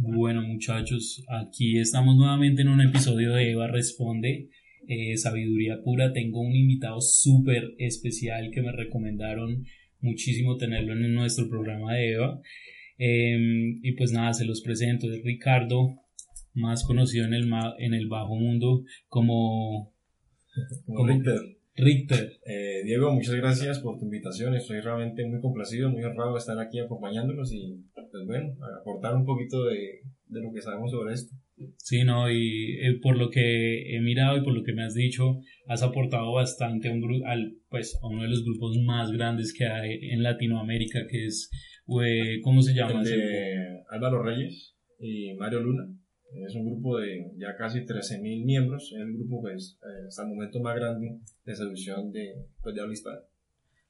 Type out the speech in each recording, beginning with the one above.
Bueno muchachos, aquí estamos nuevamente en un episodio de Eva Responde, eh, Sabiduría Pura. Tengo un invitado súper especial que me recomendaron muchísimo tenerlo en nuestro programa de Eva. Em, y pues nada, se los presento. Es Ricardo, más conocido en el, en el bajo mundo como... como. Richter. Eh, Diego, muchas gracias por tu invitación. Estoy realmente muy complacido, muy honrado de estar aquí acompañándonos y, pues bueno, aportar un poquito de, de lo que sabemos sobre esto. Sí, no, y eh, por lo que he mirado y por lo que me has dicho, has aportado bastante a, un al, pues, a uno de los grupos más grandes que hay en Latinoamérica, que es, eh, ¿cómo se llama? El de Álvaro Reyes y Mario Luna. Es un grupo de ya casi 13.000 miembros. Es el grupo, pues, eh, hasta el momento más grande de seducción de, pues, de habla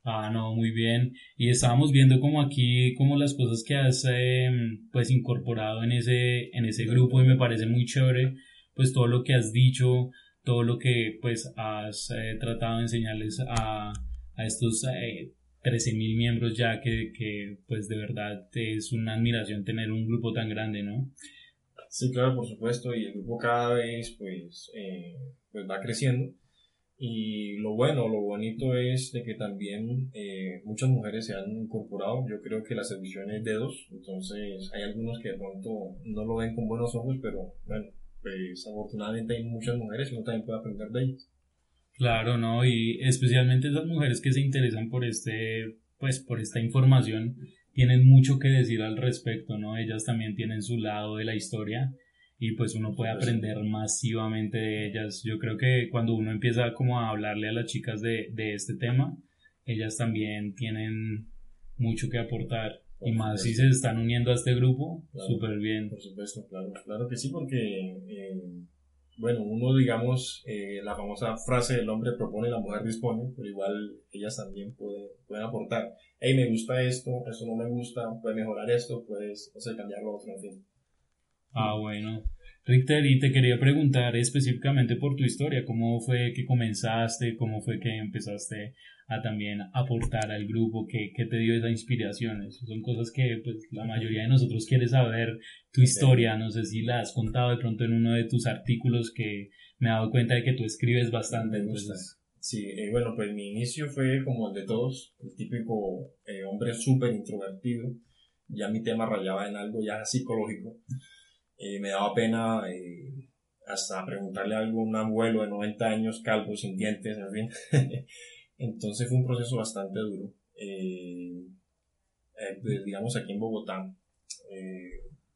Ah, no, muy bien. Y estábamos viendo como aquí, como las cosas que has em, pues incorporado en ese, en ese grupo y me parece muy chévere, pues todo lo que has dicho, todo lo que pues has eh, tratado de enseñarles a, a estos eh, 13.000 miembros ya que, que pues de verdad es una admiración tener un grupo tan grande, ¿no? Sí, claro, por supuesto, y el grupo cada vez pues, eh, pues va creciendo y lo bueno, lo bonito es de que también eh, muchas mujeres se han incorporado. Yo creo que la seducción es de dos, entonces hay algunos que de pronto no lo ven con buenos ojos, pero bueno, pues afortunadamente hay muchas mujeres y uno también puede aprender de ellas. Claro, ¿no? Y especialmente esas mujeres que se interesan por este, pues por esta información, tienen mucho que decir al respecto, ¿no? Ellas también tienen su lado de la historia y pues uno puede aprender masivamente de ellas. Yo creo que cuando uno empieza como a hablarle a las chicas de, de este tema, ellas también tienen mucho que aportar. y más si se están uniendo a este grupo, súper bien. Por supuesto, claro, claro que sí, porque, eh, bueno, uno, digamos, eh, la famosa frase del hombre propone, la mujer dispone, pero igual ellas también pueden, pueden aportar. Hey, me gusta esto, esto no me gusta, puede mejorar esto, puedes, o sea, cambiar lo otro, en fin. Ah, bueno. Richter, y te quería preguntar específicamente por tu historia, cómo fue que comenzaste, cómo fue que empezaste a también aportar al grupo, qué, qué te dio esa inspiración. son cosas que pues, la mayoría de nosotros quiere saber tu historia, no sé si la has contado de pronto en uno de tus artículos que me he dado cuenta de que tú escribes bastante. Entonces... Sí, eh, bueno, pues mi inicio fue como el de todos, el típico eh, hombre súper introvertido, ya mi tema rayaba en algo ya psicológico. Eh, me daba pena eh, hasta preguntarle algo a un abuelo de 90 años, calvo, sin dientes, en fin. Entonces fue un proceso bastante duro. Eh, pues, digamos aquí en Bogotá,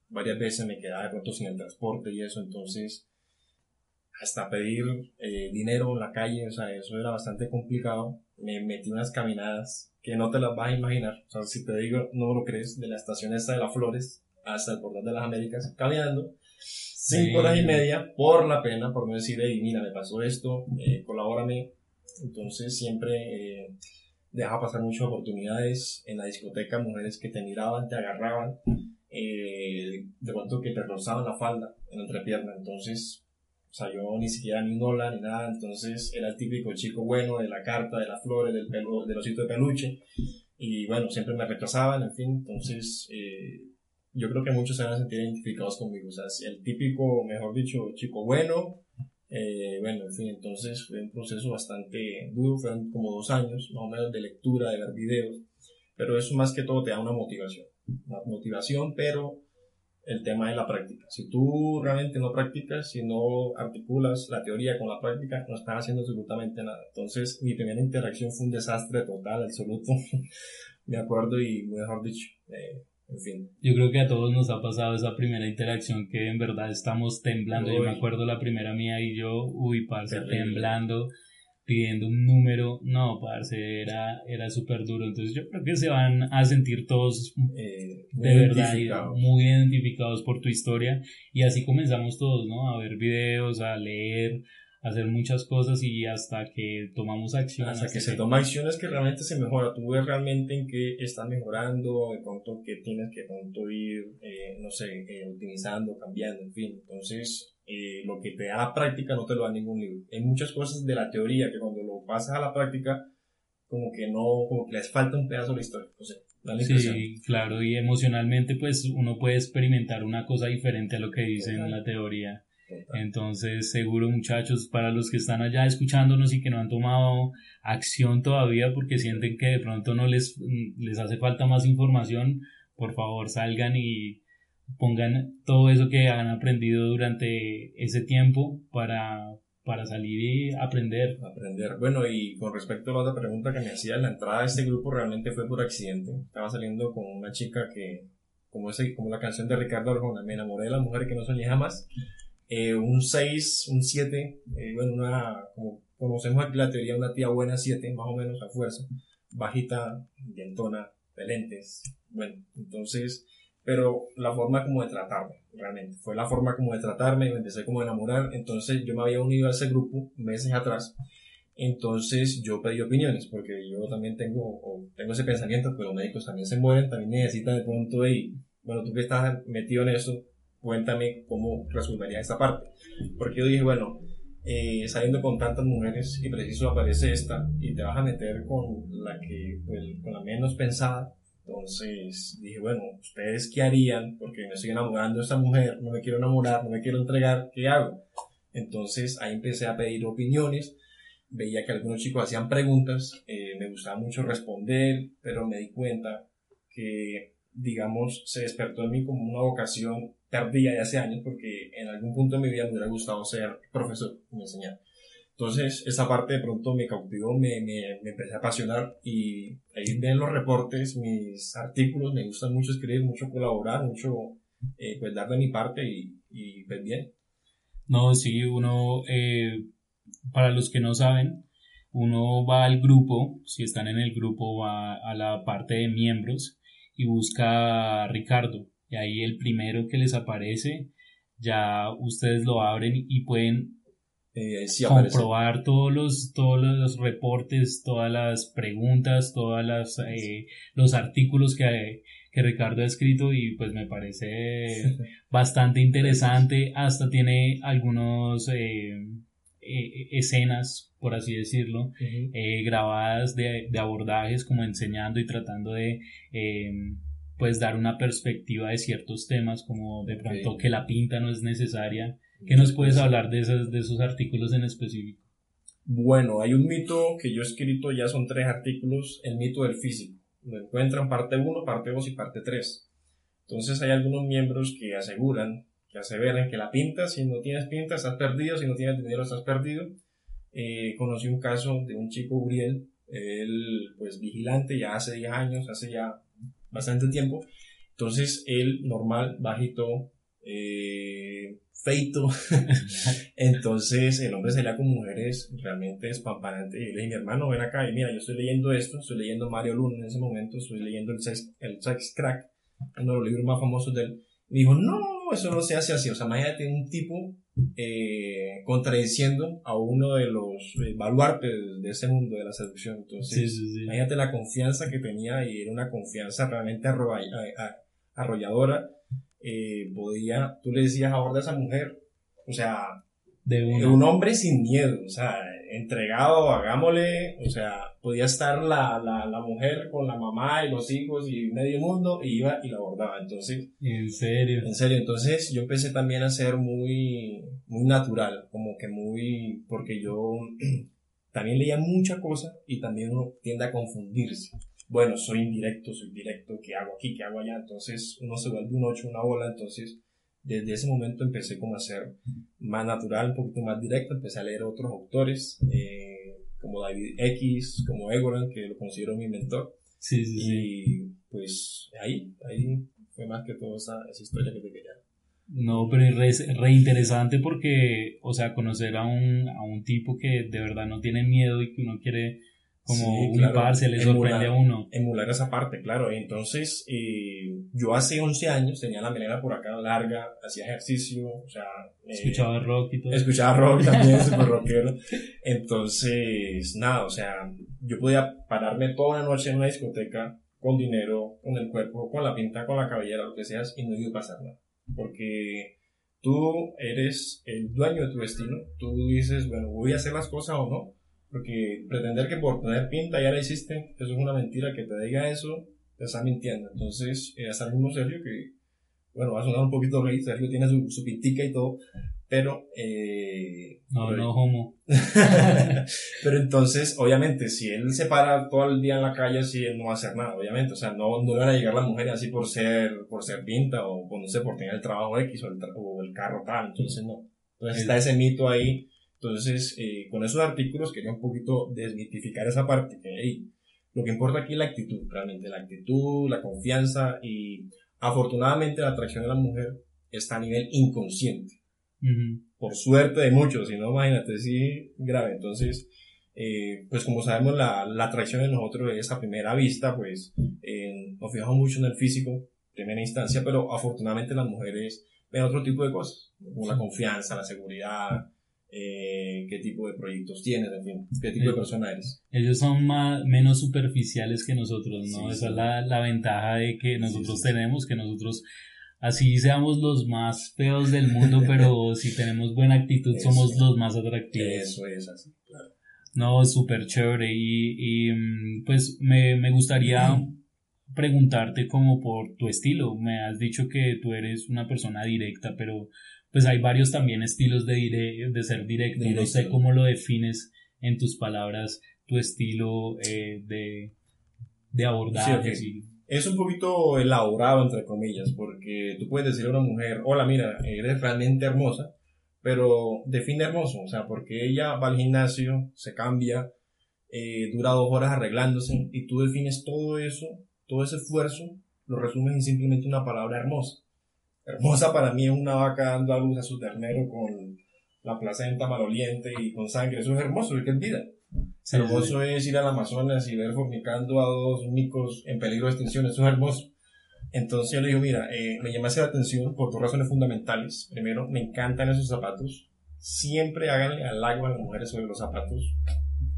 varias veces me quedaba de pronto sin el transporte y eso, entonces hasta pedir dinero en la calle, o sea, eso era bastante complicado. Me metí unas caminadas que no te las vas a imaginar. O sea, si te digo, no lo crees, de la estación esta de las Flores hasta el portal de las Américas caminando. Cinco horas y media por la pena, por no decir, hey, mira, me pasó esto, eh, colabórame. Entonces siempre eh, deja pasar muchas oportunidades en la discoteca, mujeres que te miraban, te agarraban, eh, de pronto que te rozaban la falda en la entrepierna. Entonces, o sea, yo ni siquiera ni un hola ni nada. Entonces era el típico chico bueno de la carta, de las flores, del, pelo, del osito de peluche. Y bueno, siempre me retrasaban, en fin. Entonces, eh, yo creo que muchos se van a sentir identificados conmigo. O sea, el típico, mejor dicho, chico bueno. Eh, bueno, en fin, entonces fue un proceso bastante duro, fueron como dos años más o menos de lectura, de ver videos, pero eso más que todo te da una motivación, una motivación, pero el tema de la práctica. Si tú realmente no practicas, si no articulas la teoría con la práctica, no estás haciendo absolutamente nada. Entonces, mi primera interacción fue un desastre total, absoluto, me acuerdo y mejor dicho, eh, yo creo que a todos nos ha pasado esa primera interacción que en verdad estamos temblando. Yo me acuerdo la primera mía y yo, uy, parce, temblando, pidiendo un número. No, parce, era, era súper duro. Entonces yo creo que se van a sentir todos eh, de verdad muy identificados por tu historia. Y así comenzamos todos, ¿no? A ver videos, a leer, hacer muchas cosas y hasta que tomamos acción. Hasta, que, se toma acciones que realmente se mejora. Tú ves realmente en qué está mejorando, de pronto que tienes que pronto ir, eh, no sé, eh, utilizando, cambiando, en fin. Entonces, eh, lo que te da la práctica no te lo da ningún libro. Hay muchas cosas de la teoría que cuando lo pasas a la práctica, como que no, como que les falta un pedazo de la historia. Sí, claro, y emocionalmente pues uno puede experimentar una cosa diferente a lo que dice en la teoría. Entonces, seguro muchachos, para los que están allá escuchándonos y que no han tomado acción todavía porque sienten que de pronto no les, les hace falta más información, por favor salgan y pongan todo eso que han aprendido durante ese tiempo para, para salir y aprender. Aprender. Bueno, y con respecto a la otra pregunta que me hacía, la entrada a este grupo realmente fue por accidente. Estaba saliendo con una chica que, como, ese, como la canción de Ricardo Arjona, me enamoré de la mujer que no soñé jamás. Eh, un 6, un 7, eh, bueno, una, como conocemos aquí la teoría, una tía buena 7, más o menos a fuerza, bajita, dientona, de lentes. Bueno, entonces pero la forma como de tratarme, realmente. Fue la forma como de tratarme, me empecé como a enamorar, entonces yo me había unido a ese grupo meses atrás, entonces yo pedí opiniones, porque yo también tengo, tengo ese pensamiento que los médicos también se mueren, también necesitan de pronto, y bueno, tú que estás metido en eso, cuéntame cómo resolvería esta parte. Porque yo dije, bueno, eh, saliendo con tantas mujeres y preciso aparece esta y te vas a meter con la que, pues, con la menos pensada, entonces dije, bueno, ¿ustedes qué harían? Porque me estoy enamorando de esta mujer, no me quiero enamorar, no me quiero entregar, ¿qué hago? Entonces ahí empecé a pedir opiniones, veía que algunos chicos hacían preguntas, eh, me gustaba mucho responder, pero me di cuenta que, digamos, se despertó en mí como una vocación tardía de hace años, porque en algún punto de mi vida me hubiera gustado ser profesor, me enseñar. Entonces, esa parte de pronto me cautivó, me, me, me, empecé a apasionar y ahí ven los reportes, mis artículos, me gusta mucho escribir, mucho colaborar, mucho eh, pues dar de mi parte y, y pues bien. No, sí, uno, eh, para los que no saben, uno va al grupo, si están en el grupo, va a la parte de miembros y busca a Ricardo. Y ahí el primero que les aparece, ya ustedes lo abren y pueden eh, comprobar todos los, todos los reportes, todas las preguntas, todas las, eh, los artículos que, que Ricardo ha escrito y pues me parece bastante interesante, hasta tiene algunos eh, escenas, por así decirlo, grabadas de, de, abordajes como enseñando y tratando de pues dar una perspectiva de ciertos temas como de pronto que la pinta no es necesaria ¿Qué nos puedes hablar de esos, de esos artículos en específico? Bueno, hay un mito que yo he escrito, ya son tres artículos, el mito del físico. Lo encuentran parte 1, parte 2 y parte 3. Entonces hay algunos miembros que aseguran, que aseveran que la pinta, si no tienes pinta estás perdido, si no tienes dinero estás perdido. Eh, conocí un caso de un chico Uriel, él pues vigilante ya hace 10 años, hace ya bastante tiempo. Entonces él normal, bajito, eh, feito. Entonces el hombre salía con mujeres realmente espampanantes. Y le dije, mi hermano, ven acá y mira, yo estoy leyendo esto, estoy leyendo Mario Luna en ese momento, estoy leyendo el Sex, el sex Crack, uno de los libros más famosos de él. Me dijo, no, eso no se hace así. O sea, imagínate un tipo eh, contradiciendo a uno de los eh, baluartes de ese mundo de la seducción. Entonces, imagínate la confianza que tenía y era una confianza realmente arrolladora eh, podía, tú le decías ahora a esa mujer, o sea, de, un hombre sin miedo, o sea, entregado, hagámosle, o sea, podía estar la, la, la, mujer con la mamá y los hijos y medio mundo y iba y la abordaba. Entonces, en serio. En serio, entonces yo empecé también a ser muy, muy natural, como que muy, porque yo también leía mucha cosa y también uno tiende a confundirse bueno, soy indirecto, soy directo, ¿qué hago aquí? ¿Qué hago allá? Entonces uno se vuelve un ocho, una bola, entonces desde ese momento empecé como a ser más natural, un poquito más directo, empecé a leer otros autores, eh, como David X, como Egoran, que lo considero mi mentor. Sí, sí, y pues ahí, ahí fue más que todo esa, esa historia que te quería. No, pero es re, interesante porque, o sea, conocer a un, a un tipo que de verdad no tiene miedo y que uno quiere como un par se le sorprende a uno. Emular esa parte, claro. Entonces, eh, yo hace 11 años tenía la melena por acá larga, hacía ejercicio, o sea... Eh, escuchaba rock y todo. Escuchaba rock también, super rockero. Entonces, nada, o sea, yo podía pararme toda la noche en una discoteca con dinero, con el cuerpo, con la pinta, con la cabellera, lo que seas, y no iba a pasar nada. Porque tú eres el dueño de tu destino, tú dices, bueno, voy a hacer las cosas o no, porque pretender que por tener pinta ya la hiciste, eso es una mentira. Que te diga eso, te está mintiendo. Entonces, eh, hasta el mismo Sergio que, bueno, va a sonar un poquito rey, Sergio tiene su, su pintica y todo, pero... Eh, no, no, homo. pero entonces, obviamente, si él se para todo el día en la calle, así, él no va a hacer nada, obviamente. O sea, no, no van a llegar las mujeres así por ser, por ser pinta o, no sé, por tener el trabajo X o el, o el carro tal. Entonces, no. Entonces está ese mito ahí. Entonces, eh, con esos artículos quería un poquito desmitificar esa parte. Que, lo que importa aquí es la actitud, realmente. La actitud, la confianza y afortunadamente la atracción de la mujer está a nivel inconsciente por suerte de muchos, si no, imagínate, sí, grave. Entonces, eh, pues como sabemos, la, la, atracción de nosotros es a primera vista, pues eh, nos fijamos mucho en el físico, primera instancia, pero afortunadamente las mujeres ven otro tipo de cosas, como la confianza, la seguridad, eh, qué tipo de proyectos tienes, en fin, qué tipo de persona eres. Ellos son más, menos superficiales que nosotros, ¿no? Esa es la, la, ventaja de que nosotros tenemos, que nosotros así seamos los más feos del mundo, pero si tenemos buena actitud somos los más atractivos. Eso es así, claro. No, súper chévere. Y, y, mm, pues me, me gustaría preguntarte como por tu estilo. Me has dicho que tú eres una persona directa, pero pues hay varios también estilos de, de ser directo. No sé cómo lo defines en tus palabras, tu estilo eh, de, de abordaje. Sí, es un poquito elaborado, entre comillas, porque tú puedes decirle a una mujer, hola, mira, eres realmente hermosa, pero define hermoso, o sea, porque ella va al gimnasio, se cambia, eh, dura dos horas arreglándose, y tú defines todo eso, todo ese esfuerzo, lo resumes en simplemente una palabra hermosa. Hermosa para mí es una vaca dando a luz a su ternero con la placenta maloliente y con sangre, eso es hermoso, es que es vida. hermoso es ir al Amazonas y ver fornicando a dos micos en peligro de extinción, eso es hermoso. Entonces yo le digo, mira, eh, me llamaste la atención por dos razones fundamentales. Primero, me encantan esos zapatos. Siempre háganle halago a las mujeres sobre los zapatos.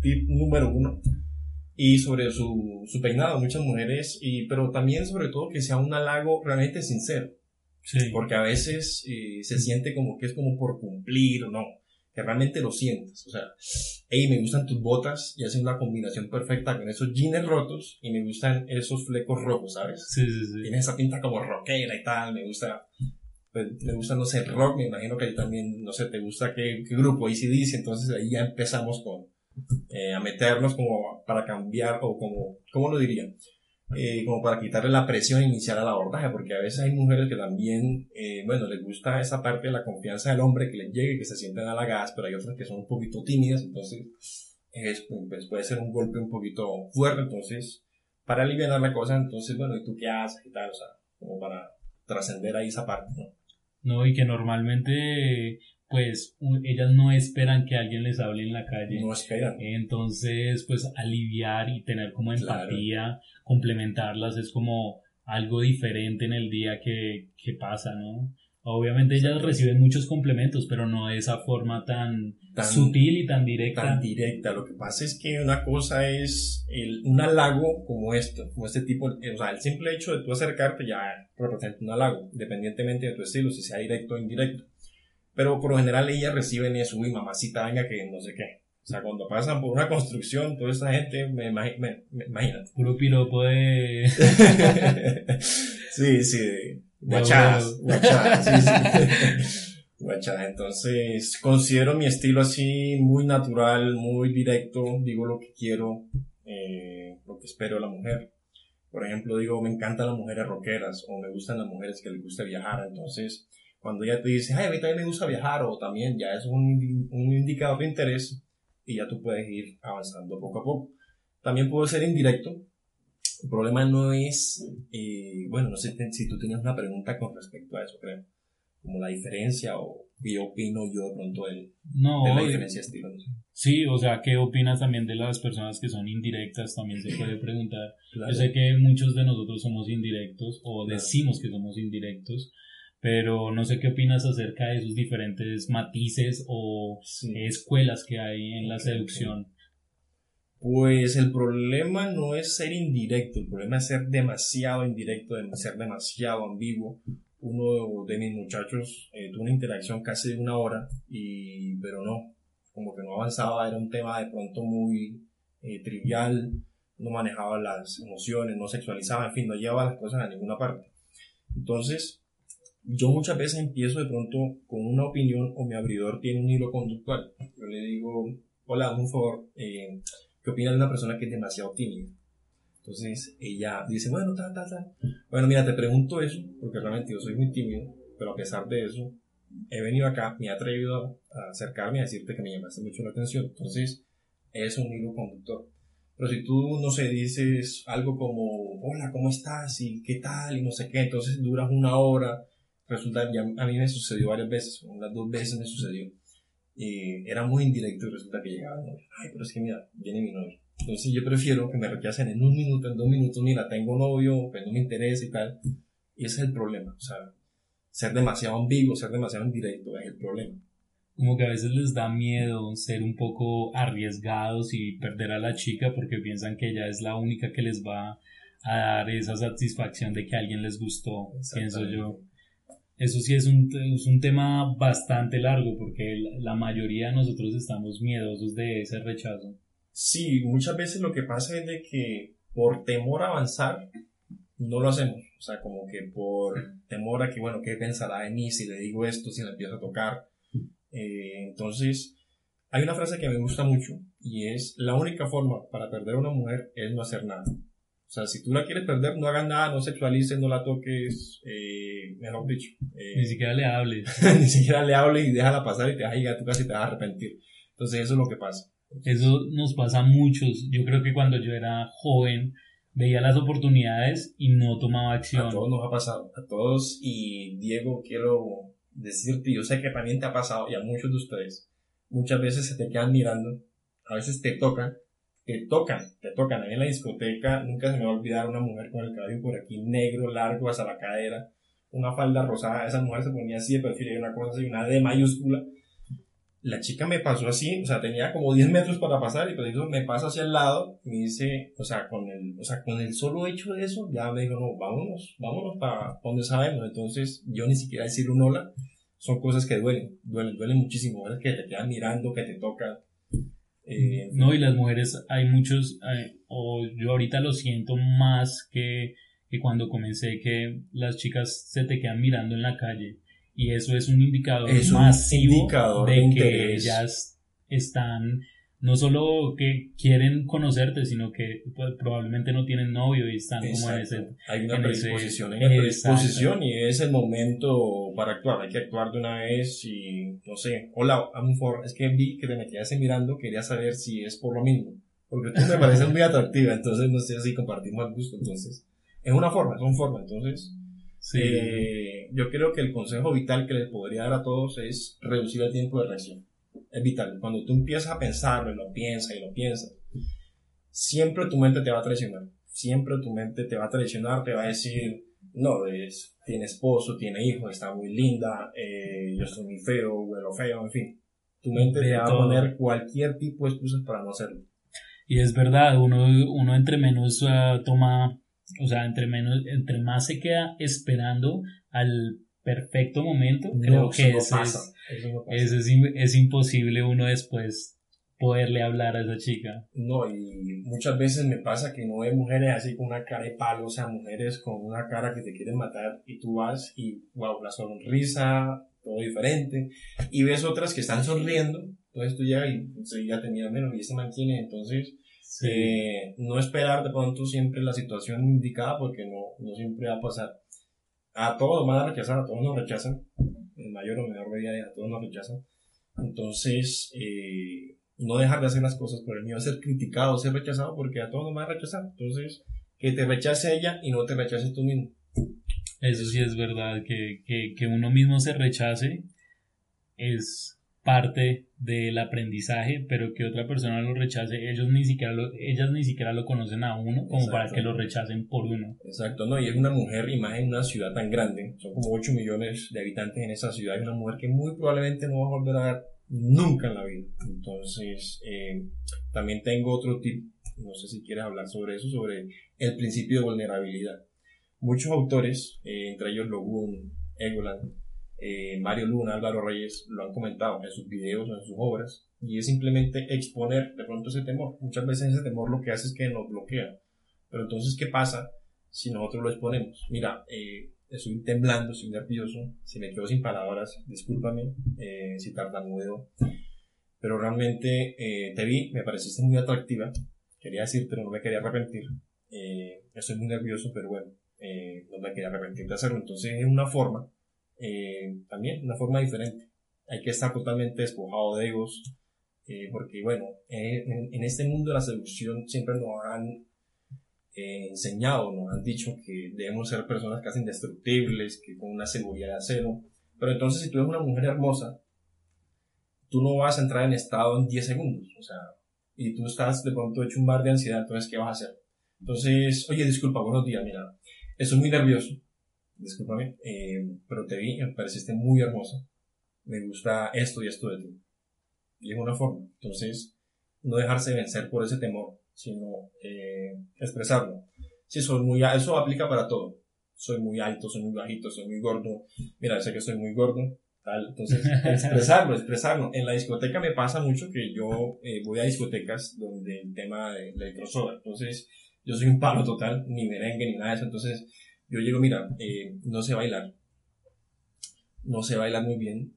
Tip número uno. Y sobre su, su peinado, muchas mujeres, y, pero también sobre todo que sea un halago realmente sincero. Porque a veces eh, se siente como que es como por cumplir no que realmente lo sientes. O sea, hey, me gustan tus botas y hacen una combinación perfecta con esos jeans rotos y me gustan esos flecos rojos, ¿sabes? Sí, sí, sí. Tienes esa pinta como rockera y tal, me gusta, pues, me gusta, no sé, rock, me imagino que también, no sé, te gusta qué, qué grupo, dice entonces ahí ya empezamos con, eh, a meternos como para cambiar o como, ¿cómo lo diría? Eh, como para quitarle la presión inicial al abordaje, porque a veces hay mujeres que también, eh, bueno, les gusta esa parte de la confianza del hombre, que les llegue, que se sienten halagadas, pero hay otras que son un poquito tímidas, entonces es, pues, puede ser un golpe un poquito fuerte, entonces, para aliviar la cosa, entonces, bueno, ¿y tú qué haces y tal? O sea, como para trascender ahí esa parte, ¿no? No, y que normalmente pues ellas no esperan que alguien les hable en la calle. No esperan. Entonces, pues aliviar y tener como empatía, complementarlas es como algo diferente en el día que, que pasa, ¿no? Obviamente ellas reciben muchos complementos, pero no de esa forma tan, sutil y tan directa. Tan directa. Lo que pasa es que una cosa es el, un halago como esto, como este tipo, o sea, el simple hecho de tú acercarte ya representa un halago, independientemente de tu estilo, si sea directo o indirecto. Pero por lo general ellas reciben eso, uy, mamacita, venga, que no sé qué. O sea, cuando pasan por una construcción, toda esa gente, me, me, me, imagínate. Puro piropo de... sí, sí. Guachadas, guachadas, sí, sí. Guachadas. Entonces, considero mi estilo así muy natural, muy directo. Digo lo que quiero, eh, lo que espero de la mujer. Por ejemplo, digo, me encantan las mujeres rockeras o me gustan las mujeres que les gusta viajar. Entonces, cuando ella te dice, ay, a mí también me gusta viajar, o también ya es un, un indicador de interés, y ya tú puedes ir avanzando poco a poco. También puede ser indirecto. El problema no es, eh, bueno, no sé si tú tienes una pregunta con respecto a eso, creo. Como la diferencia o qué opino yo de pronto de, no, de la diferencia de estilo. Sí, o sea, ¿qué opinas también de las personas que son indirectas? También se puede preguntar. Yo sé que muchos de nosotros somos indirectos o decimos que somos indirectos, pero no sé qué opinas acerca de esos diferentes matices o escuelas que hay en la seducción. Pues el problema no es ser indirecto, el problema es ser demasiado indirecto, ser demasiado ambiguo. Uno de mis muchachos eh, tuvo una interacción casi de una hora, y, pero no, como que no avanzaba, era un tema de pronto muy eh, trivial, no manejaba las emociones, no sexualizaba, en fin, no llevaba las cosas a ninguna parte. Entonces, yo muchas veces empiezo de pronto con una opinión o mi abridor tiene un hilo conductual. Yo le digo, hola, un favor, eh, ¿qué opina de una persona que es demasiado tímida? Entonces ella dice, bueno, tal, tal, tal. Bueno, mira, te pregunto eso, porque realmente yo soy muy tímido, pero a pesar de eso, he venido acá, me he atrevido a acercarme a decirte que me llamaste mucho la atención. Entonces, es un hilo conductor. Pero si tú, no sé, dices algo como, hola, ¿cómo estás? Y qué tal, y no sé qué, entonces duras una hora, resulta, ya a mí me sucedió varias veces, unas dos veces me sucedió. Y era muy indirecto y resulta que llegaba el novio. Ay, pero es que mira, viene mi novio. Entonces yo prefiero que me rechacen en un minuto, en dos minutos, mira, tengo novio, pues no me interesa y tal. Y ese es el problema, o sea, ser demasiado ambiguo, ser demasiado indirecto es el problema. Como que a veces les da miedo ser un poco arriesgados y perder a la chica porque piensan que ella es la única que les va a dar esa satisfacción de que a alguien les gustó, pienso yo. Eso sí es un, es un tema bastante largo porque la mayoría de nosotros estamos miedosos de ese rechazo. Sí, muchas veces lo que pasa es de que por temor a avanzar no lo hacemos. O sea, como que por temor a que, bueno, ¿qué pensará de mí si le digo esto, si le empiezo a tocar? Eh, entonces, hay una frase que me gusta mucho y es, la única forma para perder a una mujer es no hacer nada. O sea, si tú la quieres perder, no hagas nada, no sexualices, no la toques, eh, mejor dicho. Eh, ni siquiera le hables. ni siquiera le hables y déjala pasar y te vas a llegar a tu casa y te vas a arrepentir. Entonces eso es lo que pasa. Eso nos pasa a muchos. Yo creo que cuando yo era joven veía las oportunidades y no tomaba acción. A todos nos ha pasado, a todos. Y Diego, quiero decirte, yo sé que también te ha pasado y a muchos de ustedes. Muchas veces se te quedan mirando, a veces te tocan te tocan, te tocan. Ahí en la discoteca nunca se me va a olvidar una mujer con el cabello por aquí negro, largo hasta la cadera, una falda rosada. Esa mujer se ponía así de perfil y una cosa así, una D mayúscula. La chica me pasó así, o sea, tenía como 10 metros para pasar y eso me pasa hacia el lado y me dice, o sea, con el, o sea, con el solo hecho de eso, ya me dijo, no, vámonos, vámonos para donde sabemos. Entonces, yo ni siquiera decir un hola, son cosas que duelen, duelen, duelen muchísimo, ¿verdad? que te quedan mirando, que te tocan eh, no, y las mujeres, hay muchos, o yo ahorita lo siento más que, que cuando comencé, que las chicas se te quedan mirando en la calle. Y eso es un indicador masivo de, que ellas están no solo que quieren conocerte, sino que pues, probablemente no tienen novio y están como en ese... Hay una predisposición, hay una predisposición y es el momento para actuar. Hay que actuar de una vez y, no sé, hola, for, es que vi que te me quedaste mirando, quería saber si es por lo mismo. Porque tú me pareces muy atractiva, entonces no sé si compartimos el gusto, entonces... Es una forma, es una forma, entonces... Sí. Eh, yo creo que el consejo vital que les podría dar a todos es reducir el tiempo de reacción es vital. Cuando tú empiezas a pensarlo y lo piensas y lo piensas, siempre tu mente te va a traicionar. Siempre tu mente te va a traicionar, te va a decir, no, es, tiene esposo, tiene hijos, está muy linda, eh, yo soy muy feo, huelo feo, en fin. Tu mente te va a poner cualquier tipo de excusas para no hacerlo. Y es verdad, uno, uno entre menos uh, toma, o sea, entre menos, entre más se queda esperando al perfecto momento, creo que eso es, es, imposible uno después poderle hablar a esa chica. No, y muchas veces me pasa que no hay mujeres así con una cara de palo, o sea, mujeres con una cara que te quieren matar y tú vas y, wow, la sonrisa, todo diferente, y ves otras que están sonriendo, entonces tú llegas y ya tenía menos y se mantiene, entonces... Eh, no esperar de pronto siempre la situación indicada porque no, no siempre va a pasar. A todos van a rechazar, a todos nos rechazan, en mayor o menor medida a todos nos rechazan. Entonces, eh, no dejar de hacer las cosas por el miedo a ser criticado, ser rechazado, porque a todos nos van a rechazar. Entonces, que te rechace ella y no te rechaces tú mismo. Eso sí es verdad, que, que, que uno mismo se rechace es parte del aprendizaje, pero que otra persona lo rechace, ellos ni siquiera lo, ellas ni siquiera lo conocen a uno como para que lo rechacen por uno. Exacto, no, y es una mujer y más en una ciudad tan grande, son como 8 millones de habitantes en esa ciudad, es una mujer que muy probablemente no va a volver a ver nunca en la vida. Entonces, eh, también tengo otro tip, no sé si quieres hablar sobre eso, sobre el principio de vulnerabilidad. Muchos autores, eh, entre ellos Logun, Egoland, eh, Mario Luna, Álvaro Reyes lo han comentado en sus videos en sus obras, y es simplemente exponer de pronto ese temor. Muchas veces ese temor lo que hace es que nos bloquea. Pero entonces, ¿qué pasa si nosotros lo exponemos? Mira, eh, estoy temblando, estoy nervioso, si me quedo sin palabras, discúlpame eh, si tartamudo, pero realmente eh, te vi, me pareciste muy atractiva, quería decir, pero no me quería arrepentir, eh, estoy muy nervioso, pero bueno, eh, no me quería arrepentir de hacerlo, entonces es una forma, eh, también una forma diferente, hay que estar totalmente despojado de egos, eh, porque bueno, en, en, este mundo de la seducción siempre nos han eh, enseñado, nos han dicho que debemos ser personas casi indestructibles, que con una seguridad de cero, pero entonces si tú eres una mujer hermosa, tú no vas a entrar en estado en 10 segundos, o sea, y tú estás de pronto hecho un bar de ansiedad, entonces ¿qué vas a hacer? Entonces, oye, disculpa, buenos días, mira, estoy muy nervioso, discúlpame, eh, pero te vi, me pareciste muy hermosa, me gusta esto y esto de ti y es una forma. Entonces, no dejarse vencer por ese temor, sino eh, expresarlo. Si soy muy, eso aplica para todo. Soy muy alto, soy muy bajito, soy muy gordo. Mira, sé que soy muy gordo. Tal. Entonces, expresarlo, expresarlo. En la discoteca me pasa mucho que yo eh, voy a discotecas donde el tema de la electrosoda. Entonces, yo soy un palo total, ni merengue, ni nada de eso. Entonces, yo llego, mira, eh, no sé bailar. No sé bailar muy bien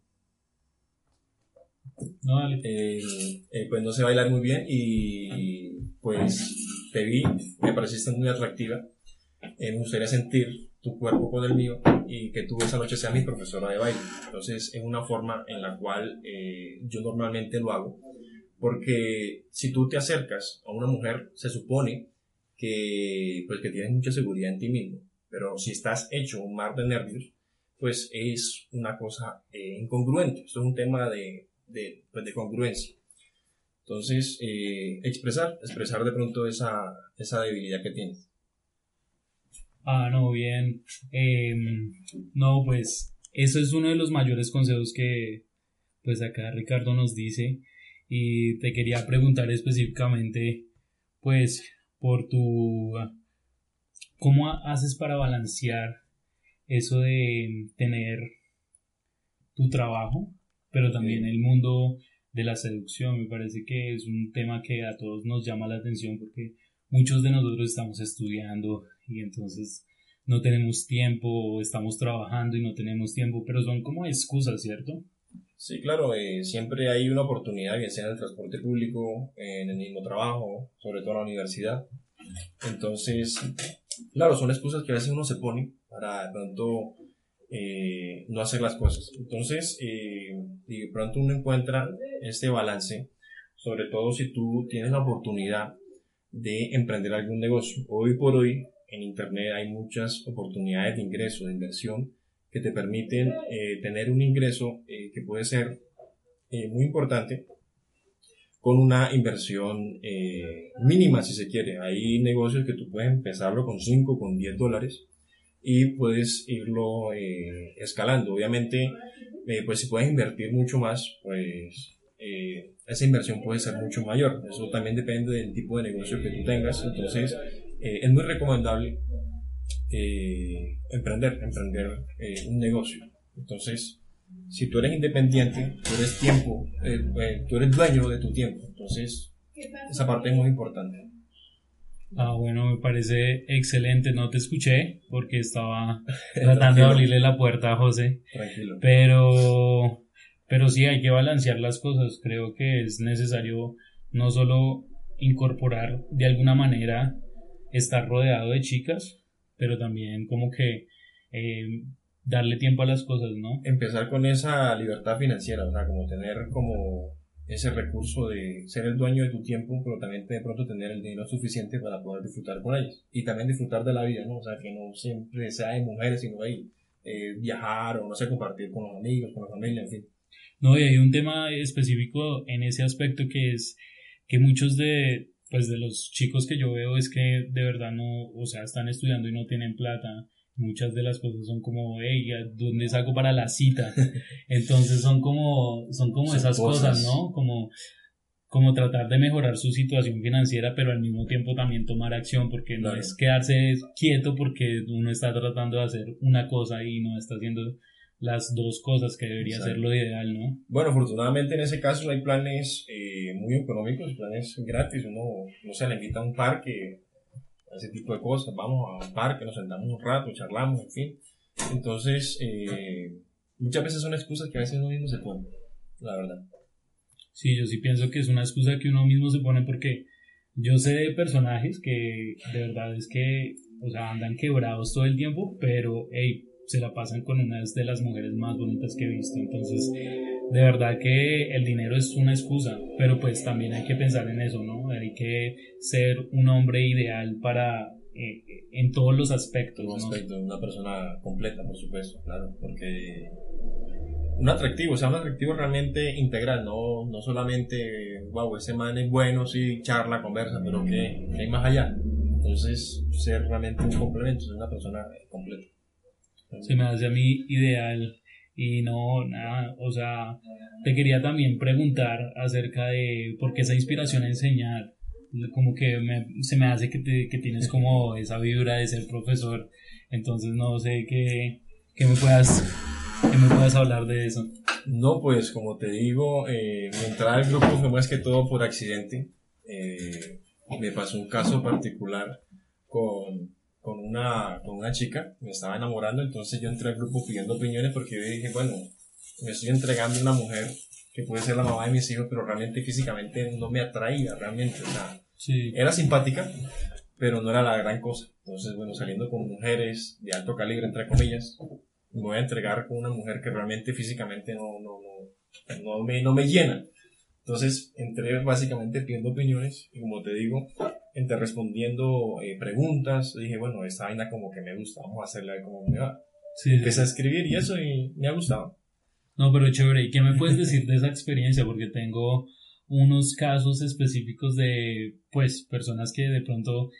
no, vale. Eh, eh, pues no sé bailar muy bien y pues te vi, me pareciste muy atractiva. Me gustaría sentir tu cuerpo con el mío y que tú esa noche seas mi profesora de baile. Entonces es una forma en la cual yo normalmente lo hago. Porque si tú te acercas a una mujer, se supone que, pues, que tienes mucha seguridad en ti mismo. Pero si estás hecho un mar de nervios, pues es una cosa eh, incongruente. Es un tema de, de, pues de congruencia. Entonces, eh, expresar, expresar de pronto esa, esa debilidad que tienes. Ah, no, bien. Eh, no, pues eso es uno de los mayores consejos que pues acá Ricardo nos dice y te quería preguntar específicamente pues por tu cómo haces para balancear eso de tener tu trabajo pero también el mundo de la seducción me parece que es un tema que a todos nos llama la atención porque muchos de nosotros estamos estudiando y entonces no tenemos tiempo, estamos trabajando y no tenemos tiempo, pero son como excusas, ¿cierto? Sí, claro, eh, siempre hay una oportunidad, bien sea en el transporte público, en el mismo trabajo, sobre todo en la universidad. Entonces, claro, son excusas que a veces uno se pone para de pronto eh, no hacer las cosas. Entonces, eh, de pronto uno encuentra este balance, sobre todo si tú tienes la oportunidad de emprender algún negocio. Hoy por hoy en Internet hay muchas oportunidades de ingreso, de inversión, que te permiten eh, tener un ingreso que puede ser muy importante con una inversión eh, mínima si se quiere. Hay negocios que tú puedes empezarlo con 5, con 10 dólares y puedes irlo eh, escalando. Obviamente, eh, pues si puedes invertir mucho más, pues esa inversión puede ser mucho mayor. Eso también depende del tipo de negocio que tú tengas. Entonces, es muy recomendable emprender, emprender un negocio. Entonces, si tú eres independiente, tú eres tiempo, eh, eh, tú eres dueño de tu tiempo. Entonces, esa parte es muy importante. Ah, bueno, me parece excelente. No te escuché porque estaba tratando de abrirle la puerta a José. Tranquilo. Pero, pero sí hay que balancear las cosas. Creo que es necesario no solo incorporar de alguna manera estar rodeado de chicas, pero también como que eh, darle tiempo a las cosas, ¿no? Empezar con esa libertad financiera, o sea, como tener como ese recurso de ser el dueño de tu tiempo, pero también de pronto tener el dinero suficiente para poder disfrutar con ellas. Y también disfrutar de la vida, ¿no? O sea, que no siempre sea de mujeres, sino ahí eh, viajar o no sé, compartir con los amigos, con la familia, en fin. No, y hay un tema específico en ese aspecto que es que muchos de, pues de los chicos que yo veo es que de verdad no, o sea, están estudiando y no tienen plata. Muchas de las cosas son como, hey, ¿dónde saco para la cita? Entonces son como, son como Son esas cosas. cosas, ¿no? Como, como tratar de mejorar su situación financiera, pero al mismo tiempo también tomar acción, porque no es quedarse quieto porque uno está tratando de hacer una cosa y no está haciendo las dos cosas que debería ser lo ideal, ¿no? Bueno, afortunadamente en ese caso hay planes eh, muy económicos, planes gratis, uno no se le invita a un parque, ese tipo de cosas, vamos a un parque, nos sentamos un rato, charlamos, en fin. Entonces, eh, muchas veces son excusas que a veces uno mismo se pone, la verdad. Sí, yo sí pienso que es una excusa que uno mismo se pone porque yo sé de personajes que de verdad es que, o sea, andan quebrados todo el tiempo, pero, hey, se la pasan con una de las mujeres más bonitas que he visto. Entonces, de verdad que el dinero es una excusa, pero pues también hay que pensar en eso, ¿no? Hay que ser un hombre ideal para eh, en todos los aspectos. En aspecto, una persona completa, por supuesto, claro, porque un atractivo, o sea, un atractivo realmente integral, no, no solamente, wow, ese man es bueno, sí, charla, conversa, pero que, hay más allá. Entonces, ser realmente un complemento, ser una persona completa se me hace a mí ideal y no, nada, o sea, te quería también preguntar acerca de por qué esa inspiración a enseñar, como que se me hace que, que tienes como esa vibra de ser profesor, entonces no sé qué, qué me puedas, qué me puedas hablar de eso. No, pues como te digo, eh, mi entrada al grupo fue más que todo por accidente. Eh, me pasó un caso particular con con una, con una chica, me estaba enamorando, entonces yo entré al grupo pidiendo opiniones porque yo dije, bueno, me estoy entregando a una mujer que puede ser la mamá de mis hijos, pero realmente físicamente no me atraía, realmente, o sea, era simpática, pero no era la gran cosa. Entonces, bueno, saliendo con mujeres de alto calibre, entre comillas, me voy a entregar con una mujer que realmente físicamente no, no, no, no, me, no me llena. Entonces, entré básicamente pidiendo opiniones y como te digo, entre respondiendo eh, preguntas, dije, bueno, esta vaina como que me gusta, vamos a hacerla como me va. Sí, Empecé a escribir y eso y me ha gustado. No, pero chévere, ¿y qué me puedes decir de esa experiencia? Porque tengo unos casos específicos de, pues, personas que de pronto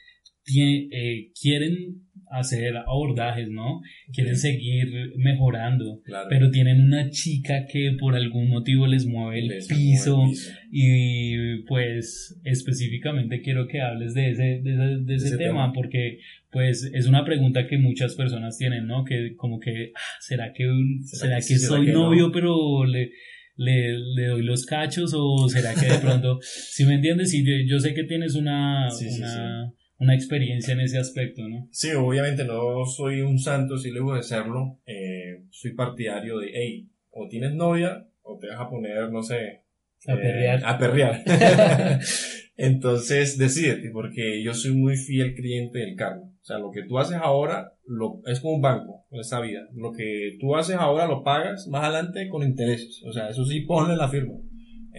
eh, quieren hacer abordajes, ¿no? Quieren seguir mejorando, pero tienen una chica que por algún motivo les mueve el, piso, y pues específicamente quiero que hables de ese, de ese, tema, porque pues es una pregunta que muchas personas tienen, ¿no? Que como que, ah, ¿será que, ¿será, que, soy novio pero le... Le, le, doy los cachos o será que de pronto, si me entiendes, si yo, sé que tienes una, una una experiencia en ese aspecto, ¿no? Sí, obviamente no soy un santo, si luego de serlo. Eh, soy partidario de, hey, o tienes novia o te vas a poner, no sé... A eh, perrear. A perrear. Entonces, decídete, porque yo soy muy fiel creyente del karma. O sea, lo que tú haces ahora lo, es como un banco en esta vida. Lo que tú haces ahora lo pagas más adelante con intereses. O sea, eso sí, ponle la firma.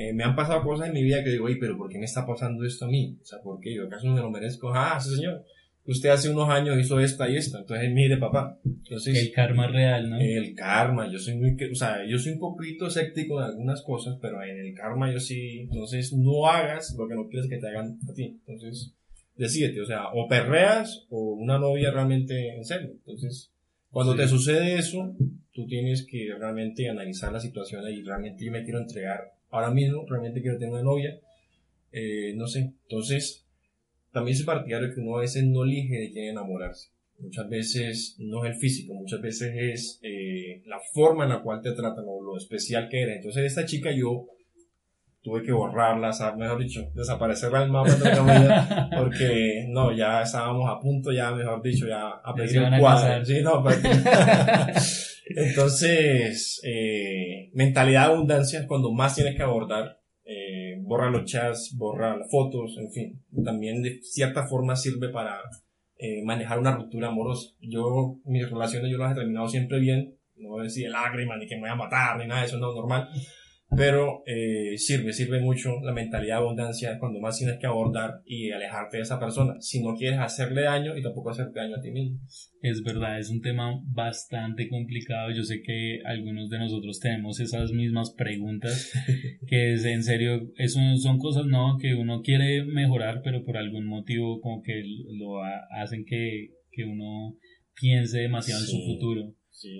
Eh, me han pasado cosas en mi vida que digo, oye, pero ¿por qué me está pasando esto a mí? O sea, ¿por qué? ¿Yo acaso no me lo merezco? Ah, sí, señor. Usted hace unos años hizo esta y esta. Entonces, mire, papá. Entonces, el karma real, ¿no? El karma. Yo soy muy, o sea, yo soy un poquito escéptico de algunas cosas, pero en el karma yo sí. Entonces, no hagas lo que no quieres que te hagan a ti. Entonces, decídete, o sea, o perreas o una novia realmente en serio. Entonces, cuando te sucede eso, tú tienes que realmente analizar la situación y realmente yo me quiero entregar ahora mismo realmente quiero tener una novia, eh, no sé, entonces también soy partidario que uno a veces no elige de quién enamorarse. Muchas veces no es el físico, muchas veces es eh, la forma en la cual te tratan o lo especial que eres. Entonces esta chica yo tuve que borrarla, mejor dicho, desaparecerla del mapa de la vida, porque no, ya estábamos a punto, ya mejor dicho, ya a pedir el cuadro. Sí, no, Entonces, eh, mentalidad de abundancia es cuando más tienes que abordar. Eh, borra los chats, borra las fotos, en fin. También de cierta forma sirve para eh, manejar una ruptura amorosa. Yo, mis relaciones yo las he terminado siempre bien. No decir lágrimas, ni que me voy a matar, ni nada de eso, no, normal pero eh, sirve, sirve mucho la mentalidad de abundancia cuando más tienes que abordar y alejarte de esa persona, si no quieres hacerle daño y tampoco hacerte daño a ti mismo. Es verdad, es un tema bastante complicado, yo sé que algunos de nosotros tenemos esas mismas preguntas, que es en serio, eso son cosas no que uno quiere mejorar, pero por algún motivo como que lo hacen que, que uno piense demasiado en su futuro.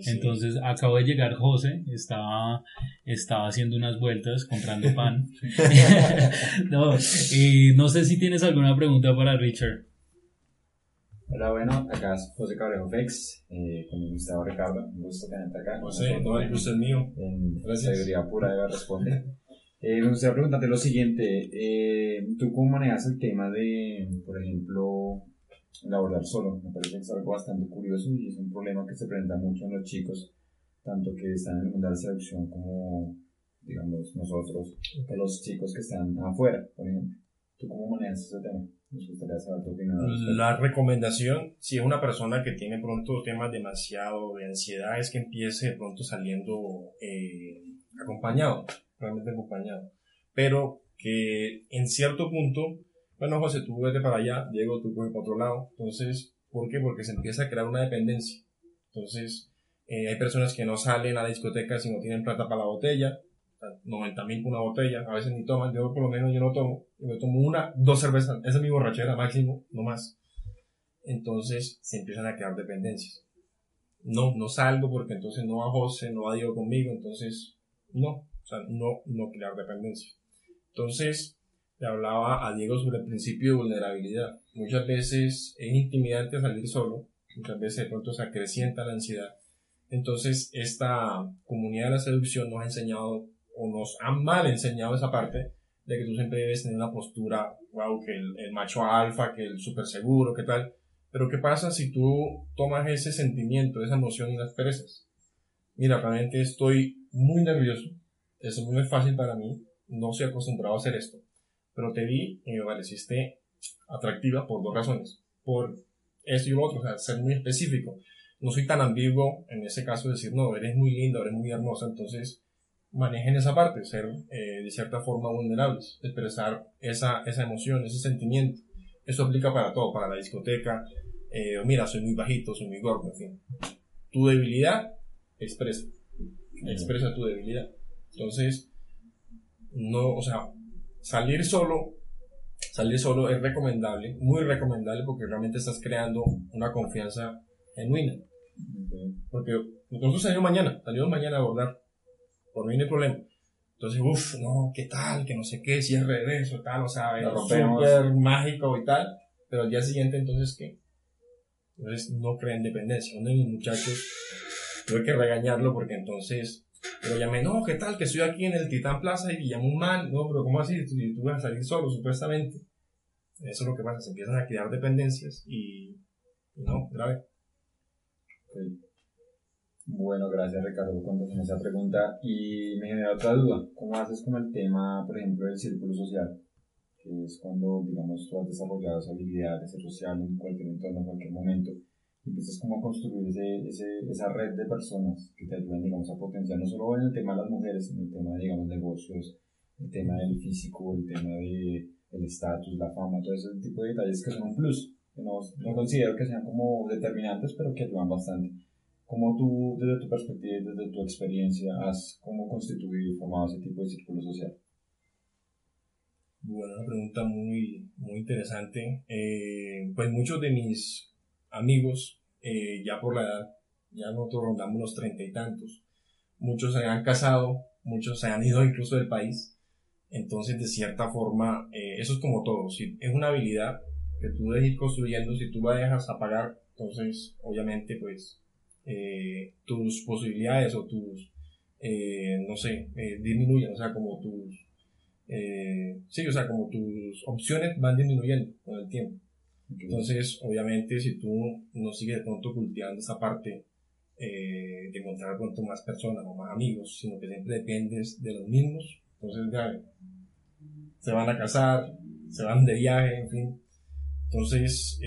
Entonces acabo de llegar José, estaba, estaba haciendo unas vueltas comprando pan. no, y no sé si tienes alguna pregunta para Richard. Hola, bueno, acá es José Cabrejo Fex, eh, con mi Gustavo Ricardo, un gusto tenerte acá. José, no, el gusto es mío. En Seguridad Pura debe responder. Eh, me gustaría preguntarte lo siguiente, eh, ¿tú cómo manejas el tema de, por ejemplo, el abordar solo? Me parece que es algo bastante curioso y es un problema que se presenta mucho en los chicos, tanto que están en el mundo de la seducción como, digamos, nosotros, los chicos que están afuera, por ejemplo. ¿Tú cómo manejas ese tema? La recomendación, si es una persona que tiene pronto temas demasiado de ansiedad, es que empiece de pronto saliendo eh, acompañado, realmente acompañado. Pero que en cierto punto, bueno, José, tú vete para allá, Diego, tú coge para otro lado. Entonces, ¿por qué? Porque se empieza a crear una dependencia. Entonces, eh, hay personas que no salen a la discoteca si no tienen plata para la botella, 90 mil por una botella, a veces ni toman, yo por lo menos yo no tomo, yo me tomo una, dos cervezas, esa es mi borrachera máximo, no más. Entonces se empiezan a crear dependencias. No, no salgo porque entonces no va José, no va Diego conmigo, entonces no, o sea, no, no crear dependencia. Entonces, le hablaba a Diego sobre el principio de vulnerabilidad. Muchas veces es intimidante salir solo, muchas veces de pronto se acrecienta la ansiedad. Entonces, esta comunidad de la seducción nos ha enseñado o nos han mal enseñado esa parte de que tú siempre debes tener una postura, wow, que el, macho alfa, que el súper seguro, que tal. Pero ¿qué pasa si tú tomas ese sentimiento, esa emoción y las expresas? Mira, realmente estoy muy nervioso, eso no es fácil para mí, no soy acostumbrado a hacer esto, pero te vi y me pareciste atractiva por dos razones, por esto y lo otro, o sea, ser muy específico. No soy tan ambiguo en ese caso de decir, no, eres muy linda, eres muy hermosa, entonces manejen esa parte, ser eh, de cierta forma vulnerables, expresar esa, esa emoción, ese sentimiento. Eso aplica para todo, para la discoteca. Eh, mira, soy muy bajito, soy muy gordo, en fin. Tu debilidad, expresa. Expresa tu debilidad. Entonces, no, o sea, salir solo, salir solo es recomendable, muy recomendable porque realmente estás creando una confianza genuina. Porque nosotros salimos mañana, salimos mañana a abordar por mí no hay problema. Entonces, uff, no, ¿qué tal? Que no sé qué, cierre de eso, tal, o sea, súper mágico y tal. Pero al día siguiente, entonces, ¿qué? Entonces, no creen dependencia. Uno de mis muchachos, tuve que regañarlo porque entonces, pero llamé, no, ¿qué tal? Que estoy aquí en el Titán Plaza y llamo un man. No, pero ¿cómo así? Tú, tú vas a salir solo, supuestamente. Eso es lo que pasa, se empiezan a crear dependencias y, no, grave. Bueno, gracias Ricardo por contestar esa pregunta. Y me genera otra duda. ¿Cómo haces con el tema, por ejemplo, del círculo social? Que es cuando, digamos, tú has desarrollado esa habilidad de ser social en cualquier entorno, en cualquier momento. Empiezas como a construir ese, ese, esa red de personas que te ayudan, digamos, a potenciar no solo en el tema de las mujeres, sino el tema de, digamos, negocios, el tema del físico, el tema de el estatus, la fama, todo ese tipo de detalles que son un plus, que no, no considero que sean como determinantes, pero que ayudan bastante. ¿Cómo tú, desde tu perspectiva desde tu experiencia, has cómo constituido y formado ese tipo de círculo social? Bueno, una pregunta muy, muy interesante. Eh, pues muchos de mis amigos, eh, ya por la edad, ya nosotros rondamos los treinta y tantos, muchos se han casado, muchos se han ido incluso del país. Entonces, de cierta forma, eh, eso es como todo. Si es una habilidad que tú debes ir construyendo, si tú la dejas apagar, entonces, obviamente, pues eh, tus posibilidades o tus, eh, no sé, eh, disminuyen, o sea, como tus, sí, o sea, como tus opciones van disminuyendo con el tiempo. Entonces, obviamente, si tú no sigues de pronto cultivando esa parte de encontrar pronto más personas o más amigos, sino que siempre dependes de los mismos, entonces, ya, se van a casar, se van de viaje, en fin. Entonces,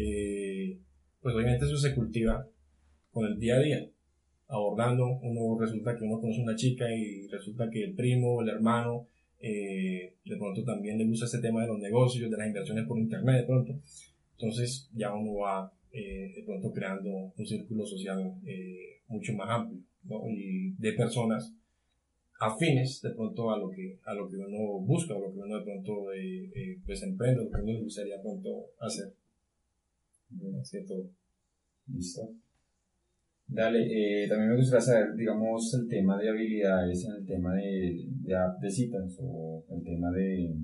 pues obviamente eso se cultiva con el día a día, abordando, uno resulta que uno conoce una chica y resulta que el primo, el hermano, eh, de pronto también le gusta este tema de los negocios, de las inversiones por internet de pronto, entonces ya uno va eh, de pronto creando un círculo social eh, mucho más amplio, ¿no? Y de personas afines de pronto a lo que a lo que uno busca, a lo que uno de pronto eh, pues emprende, lo que uno le gustaría pronto hacer. Así todo. Listo. Dale, eh, también me gustaría saber, digamos, el tema de habilidades en el tema de, de, citas o el tema de,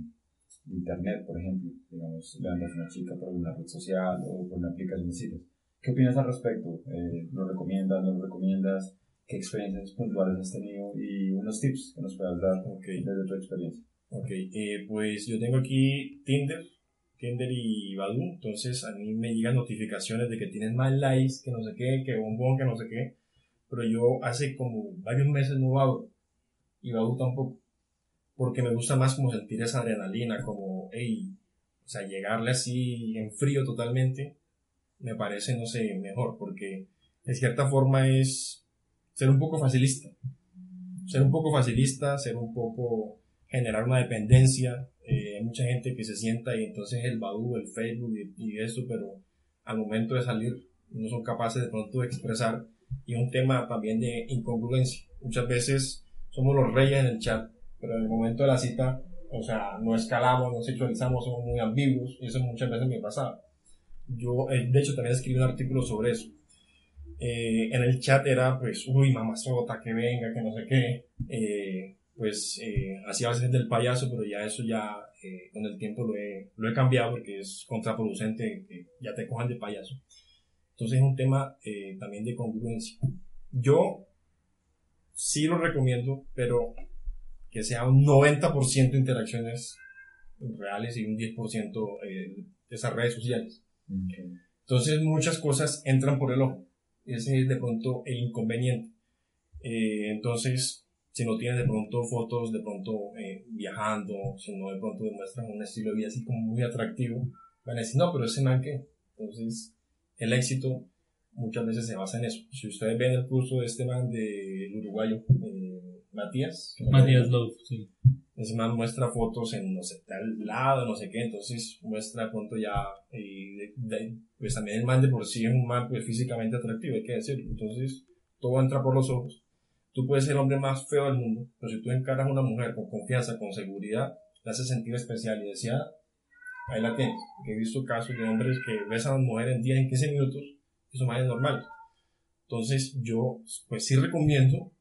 internet, por ejemplo. Digamos, le andas a una chica por una red social o por una aplicación de citas. ¿Qué opinas al respecto? Eh, ¿Lo recomiendas, no lo recomiendas? ¿Qué experiencias puntuales has tenido? Y unos tips que nos puedas dar desde tu experiencia. Ok, eh, pues yo tengo aquí Tinder, Tinder y Badoo, entonces a mí me llegan notificaciones de que tienes más likes, que no sé qué, que bombón, que no sé qué, pero yo hace como varios meses no abro, y Badoo tampoco, porque me gusta más como sentir esa adrenalina, como, hey, o sea, llegarle así en frío totalmente, me parece, no sé, mejor, porque de cierta forma es ser un poco facilista, ser un poco facilista, ser un poco generar una dependencia. Eh, hay mucha gente que se sienta y entonces el Badu, el Facebook y, eso, pero al momento de salir no son capaces de pronto de expresar. Y un tema también de incongruencia. Muchas veces somos los reyes en el chat, pero en el momento de la cita, o sea, no escalamos, no sexualizamos, somos muy ambiguos, y eso muchas veces me pasaba. Yo, eh, de hecho, también escribí un artículo sobre eso. Eh, en el chat era, pues, uy, mamazota, que venga, que no sé qué. Eh, pues eh, hacía veces del payaso, pero ya eso ya eh, con el tiempo lo he, lo he cambiado porque es contraproducente que ya te cojan de payaso. Entonces es un tema eh, también de congruencia. Yo sí lo recomiendo, pero que sea un 90% interacciones reales y un 10% eh, esas redes sociales. Entonces muchas cosas entran por el ojo. Ese es de pronto el inconveniente. Eh, entonces si no tienes de pronto fotos de pronto eh, viajando, si no de pronto demuestran un estilo de vida así como muy atractivo, van a decir, no, pero ese man que. Entonces, el éxito muchas veces se basa en eso. Si ustedes ven el curso de este man del uruguayo, eh, Matías. Matías Love, sí. Ese man muestra fotos en no sé, tal lado, no sé qué, entonces muestra de pronto ya, eh, pues también el man de por sí es un man pues físicamente atractivo, hay que decirlo. Entonces, todo entra por los ojos Tú puedes ser el hombre más feo del mundo, pero si tú encaras a una mujer con confianza, con seguridad, la hace sentir especial y decía, ahí la tienes. he visto casos de hombres que besan a una mujer en 10, en 15 minutos, eso más es normal. Entonces yo, pues sí recomiendo,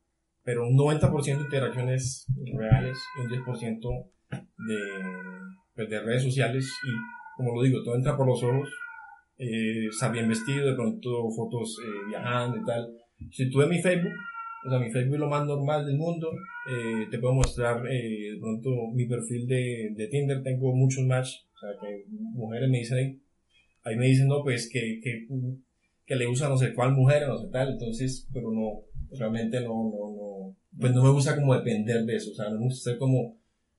pero un 90% de interacciones reales y un 10% de, pues, de redes sociales y, como lo digo, todo entra por los ojos, eh, bien vestido, de pronto fotos eh, viajando y tal. Si tú ves mi Facebook, o sea, mi Facebook es lo más normal del mundo. Eh, te puedo mostrar eh, de pronto mi perfil de, de, Tinder. Tengo muchos match. O sea, que mujeres me dicen ahí. Ahí me dicen, no, pues que, que, que le usa no sé cuál mujer, no sé tal. Entonces, pero no, realmente no, no, no. Pues no me gusta como depender de eso. O sea, no me gusta ser como,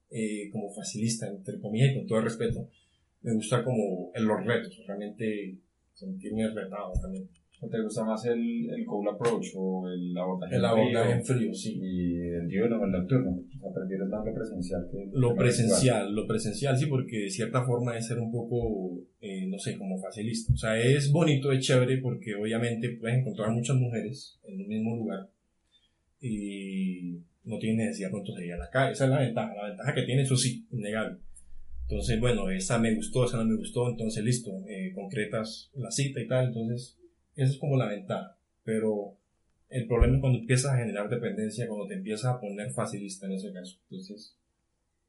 eh, como facilista, entre comillas, y con todo el respeto. Me gusta como en los retos. Realmente sentirme retado también. ¿Te gusta más el, el cold approach o el abordaje el abordaje en frío, sí. Y el diurno el nocturno. Prefieres más lo presencial que lo presencial, lo presencial sí, porque de cierta forma es ser un poco, eh, no sé, como facilista. O sea, es bonito, es chévere porque obviamente puedes encontrar muchas mujeres en un mismo lugar y no tienes necesidad pronto de ir a la calle. Esa es la ventaja. La ventaja que tiene, eso sí, innegable. Entonces, bueno, esa me gustó, esa no me gustó, entonces listo, eh, concretas la cita y tal, entonces esa es como la ventaja. Pero el problema es cuando empiezas a generar dependencia, cuando te empiezas a poner facilista en ese caso. Entonces,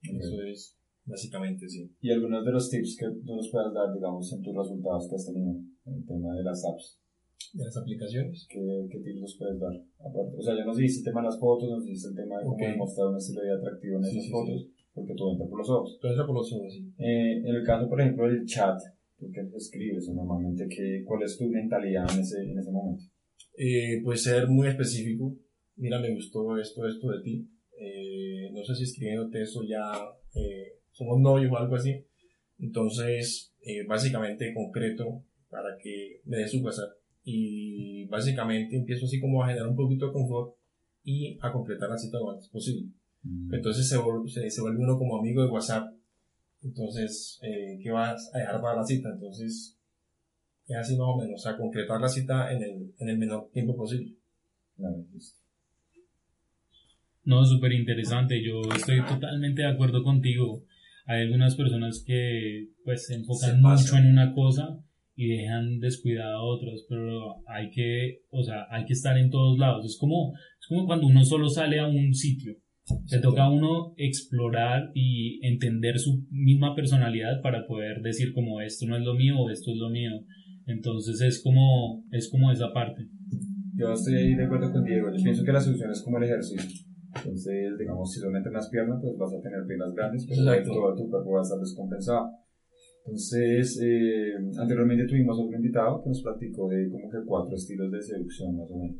eso es básicamente sí. ¿Y algunos de los tips que tú nos puedas dar, digamos, en tus resultados que has tenido en el tema de las apps? ¿De las aplicaciones? ¿Qué, qué tips nos puedes dar? Aparte, o sea, ya nos dijiste el tema de las fotos, nos dijiste el tema de cómo demostrar un estilo de atractivo en esas fotos, porque todo entra por los ojos. Todo entra por los ojos, sí. Eh, en el caso, por ejemplo, del chat, ¿Tú qué escribes normalmente? ¿qué, ¿Cuál es tu mentalidad en ese, en ese momento? Eh, pues ser muy específico. Mira, me gustó esto, esto de ti. Eh, no sé si escribiéndote eso ya eh, somos novios o algo así. Entonces, eh, básicamente concreto para que me dé su WhatsApp. Y básicamente empiezo así como a generar un poquito de confort y a completar la cita lo antes posible. Mm. Entonces se, se, se, vuelve uno como amigo de WhatsApp entonces, eh, ¿qué vas a dejar para la cita? Entonces, es así más o menos, o sea, concretar la cita en el, en el menor tiempo posible. No, súper interesante. Yo estoy totalmente de acuerdo contigo. Hay algunas personas que pues se enfocan mucho en una cosa y dejan descuidado a otros, pero hay que, o sea, hay que estar en todos lados. Es como, es como cuando uno solo sale a un sitio se toca a uno explorar y entender su misma personalidad para poder decir como esto no es lo mío o esto es lo mío. Entonces es como, es como esa parte. Yo estoy ahí de acuerdo con Diego. Yo pienso que la solución es como el ejercicio. Entonces, digamos, si solamente las piernas, pues vas a tener piernas grandes, pero todo tu cuerpo va a estar descompensado. Entonces, eh, anteriormente tuvimos otro invitado que nos platicó de como que cuatro estilos de seducción, más o menos.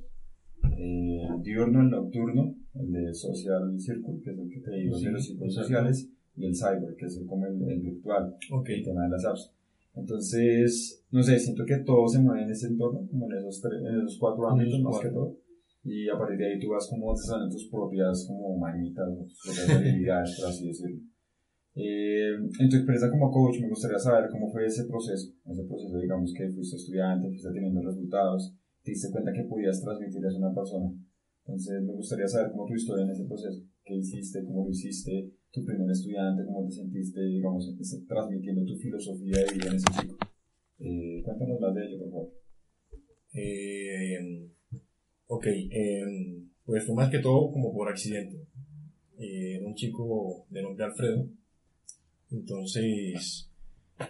Eh, el diurno, el nocturno, el de social circle, que es el que te digo, de los círculos sociales, y el cyber, que es como el, virtual, el tema de las apps. Entonces, no sé, siento que todo se mueve en ese entorno, como en esos, en esos cuatro ámbitos más que todo. Y a partir de ahí tú vas como desarrollando tus propias como manitas, tus propias habilidades, por así decirlo. Eh, en tu experiencia como coach, me gustaría saber cómo fue ese proceso, ese proceso, digamos, que fuiste estudiante, fuiste teniendo resultados, te diste cuenta que podías transmitir a una persona. Entonces, me gustaría saber cómo tu historia en ese proceso, qué hiciste, cómo lo hiciste, tu primer estudiante, cómo te sentiste, digamos, transmitiendo tu filosofía de vida en ese chico. Eh, cuéntanos más de ello, por favor. Eh, ok, eh, pues fue más que todo como por accidente. Eh, un chico de nombre Alfredo. Entonces,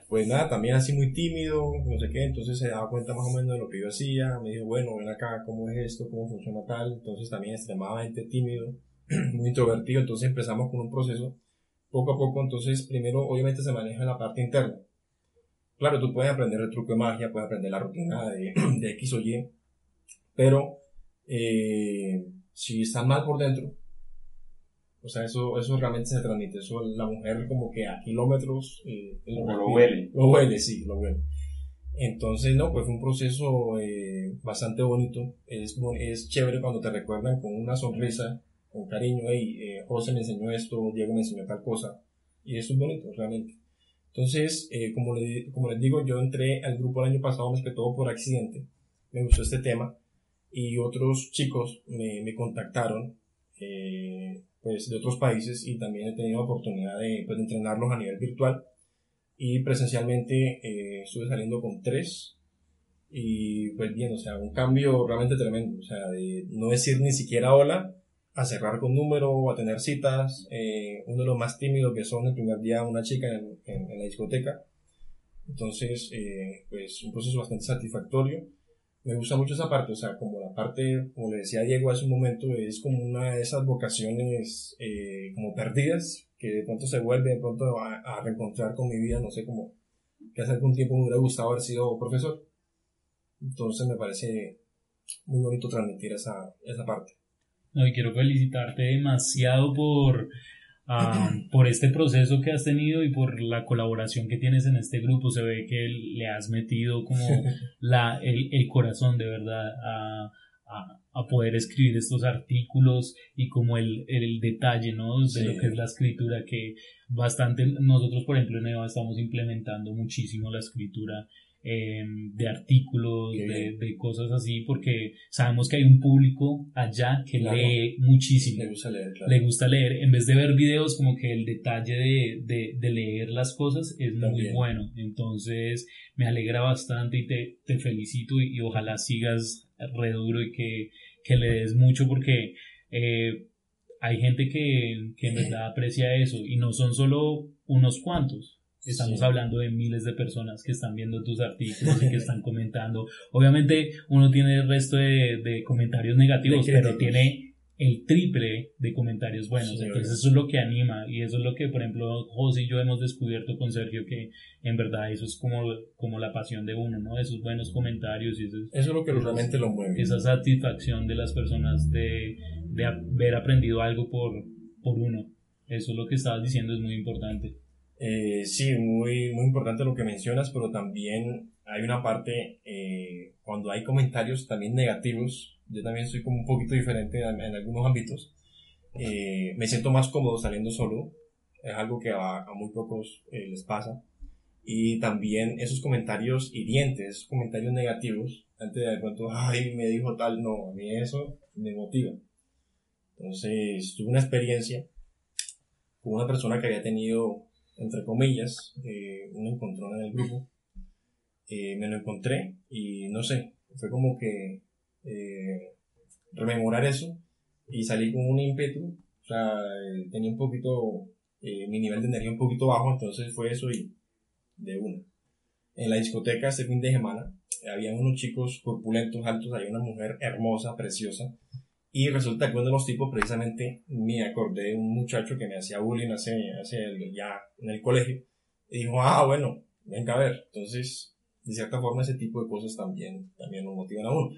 pues nada, también así muy tímido, no sé qué, entonces se daba cuenta más o menos de lo que yo hacía, me dijo, bueno, ven acá, ¿cómo es esto? ¿Cómo funciona tal? Entonces también extremadamente tímido, muy introvertido, entonces empezamos con un proceso poco a poco, entonces primero obviamente se maneja la parte interna. Claro, tú puedes aprender el truco de magia, puedes aprender la rutina de, de X o Y, pero eh, si estás mal por dentro, o sea, eso, eso realmente se transmite. Eso la mujer como que a kilómetros eh, lo, huele. Lo huele, sí, lo huele. Entonces, no, pues fue un proceso eh, bastante bonito. Es, es chévere cuando te recuerdan con una sonrisa, con cariño. Hey, eh, José me enseñó esto, Diego me enseñó tal cosa. Y eso es bonito, realmente. Entonces, eh, como, le, como les digo, yo entré al grupo el año pasado más que todo por accidente. Me gustó este tema. Y otros chicos me, me contactaron. Eh, pues, de otros países y también he tenido oportunidad de, pues, entrenarlos a nivel virtual. Y presencialmente eh, estuve saliendo con tres y pues bien, o sea, un cambio realmente tremendo, o sea, de no decir ni siquiera hola, a cerrar con número, a tener citas, eh, uno de los más tímidos que son el primer día una chica en, en, la discoteca, entonces eh, pues un proceso bastante satisfactorio me gusta mucho esa parte, o sea, como la parte, como le decía Diego hace un momento, es como una de esas vocaciones eh, como perdidas, que de pronto se vuelve de pronto a, reencontrar con mi vida, no sé, como que hace algún tiempo me hubiera gustado haber sido profesor. Entonces me parece muy bonito transmitir esa, esa parte. No, y quiero felicitarte demasiado por por este proceso que has tenido y por la colaboración que tienes en este grupo. Se ve que le has metido como la, el, el corazón de verdad a, a, a, poder escribir estos artículos y como el, el detalle ¿no? de lo que es la escritura que bastante nosotros por ejemplo en EVA estamos implementando muchísimo la escritura eh, de artículos, de, de, cosas así, porque sabemos que hay un público allá que lee muchísimo. Le gusta leer, Le gusta leer. En vez de ver videos, como que el detalle de, de, de leer las cosas es muy bueno. Entonces, me alegra bastante y te, te felicito y, ojalá sigas re duro y que, que le des mucho porque eh, hay gente que, que en verdad aprecia eso y no son solo unos cuantos Estamos hablando de miles de personas que están viendo tus artículos y que están comentando. Obviamente uno tiene el resto de, de comentarios negativos, pero tiene el triple de comentarios buenos. Entonces eso es lo que anima y eso es lo que, por ejemplo, José y yo hemos descubierto con Sergio que en verdad eso es como, como la pasión de uno, ¿no? Esos buenos comentarios y eso, es, eso es lo que realmente lo mueve. Esa satisfacción de las personas de, de haber aprendido algo por, por uno. Eso es lo que estabas diciendo, es muy importante. Eh, sí, muy, muy importante lo que mencionas, pero también hay una parte, eh, cuando hay comentarios también negativos, yo también soy como un poquito diferente en, algunos ámbitos, eh, me siento más cómodo saliendo solo, es algo que a, muy pocos eh, les pasa, y también esos comentarios hirientes, esos comentarios negativos, antes de pronto, ay, me dijo tal, no, a mí eso me motiva. Entonces, tuve una experiencia con una persona que había tenido entre comillas, eh, un encontrón en el grupo. Eh, me lo encontré y no sé, fue como que eh, rememorar eso y salí con un ímpetu, o sea, eh, tenía un poquito, mi nivel de energía un poquito bajo, entonces fue eso y de una. En la discoteca este fin de semana había unos chicos corpulentos, altos, hay una mujer hermosa, preciosa, y resulta que uno de los tipos precisamente me acordé de un muchacho que me hacía bullying hace, hace ya en el colegio, y dijo, ah, bueno, venga a ver, entonces, de cierta forma ese tipo de cosas también, también nos motivan a uno.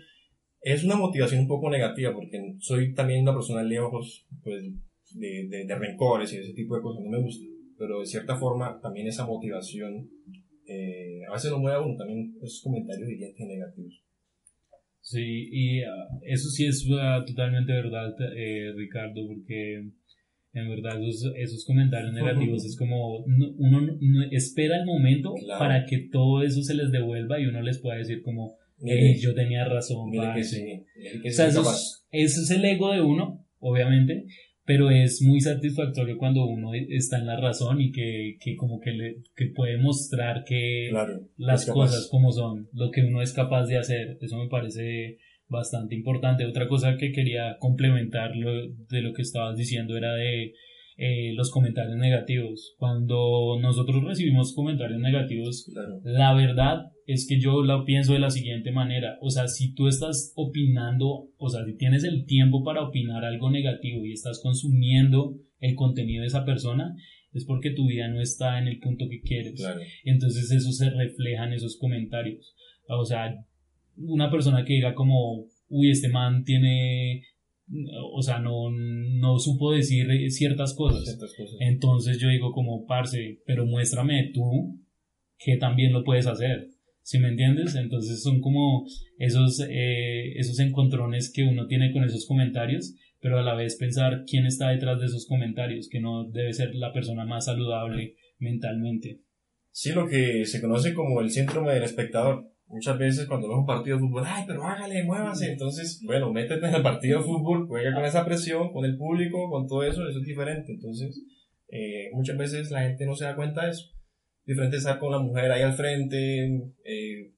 Es una motivación un poco negativa porque soy también una persona lejos pues, de, de, de rencores y ese tipo de cosas, no me gusta, pero de cierta forma también esa motivación eh, a veces no mueve a uno también esos comentarios hirientes negativos. Sí, y ah, eso sí es uh, totalmente verdad, eh, Ricardo, porque en verdad esos, esos comentarios negativos es como uno espera el momento para que todo eso se les devuelva y uno les pueda decir como yo tenía razón. Que sí, o sea, eso eso es el ego de uno, obviamente, pero es muy satisfactorio cuando uno está en la razón y que, que como que, le, que puede mostrar que las cosas como son, lo que uno es capaz de hacer, eso me parece bastante importante. Otra cosa que quería complementar de lo que estabas diciendo era de eh, los comentarios negativos. Cuando nosotros recibimos comentarios negativos, la verdad es que yo lo pienso de la siguiente manera. O sea, si tú estás opinando, o sea, si tienes el tiempo para opinar algo negativo y estás consumiendo el contenido de esa persona, es porque tu vida no está en el punto que quieres. Entonces eso se refleja en esos comentarios. O sea, una persona que diga como, uy, este man tiene o sea, no, no supo decir ciertas cosas. Entonces yo digo como, parce, pero muéstrame tú que también lo puedes hacer. ¿Sí me entiendes? Entonces son como esos, eh, esos encontrones que uno tiene con esos comentarios, pero a la vez pensar quién está detrás de esos comentarios, que no debe ser la persona más saludable mentalmente. Sí, lo que se conoce como el síndrome del espectador muchas veces cuando ves un partido de fútbol, ay, pero hágale, muévase. Entonces, bueno, métete en el partido de fútbol, juega con esa presión, con el público, con todo eso, eso es diferente. Entonces, eh, muchas veces la gente no se da cuenta de eso. Diferente estar con la mujer ahí al frente, eh,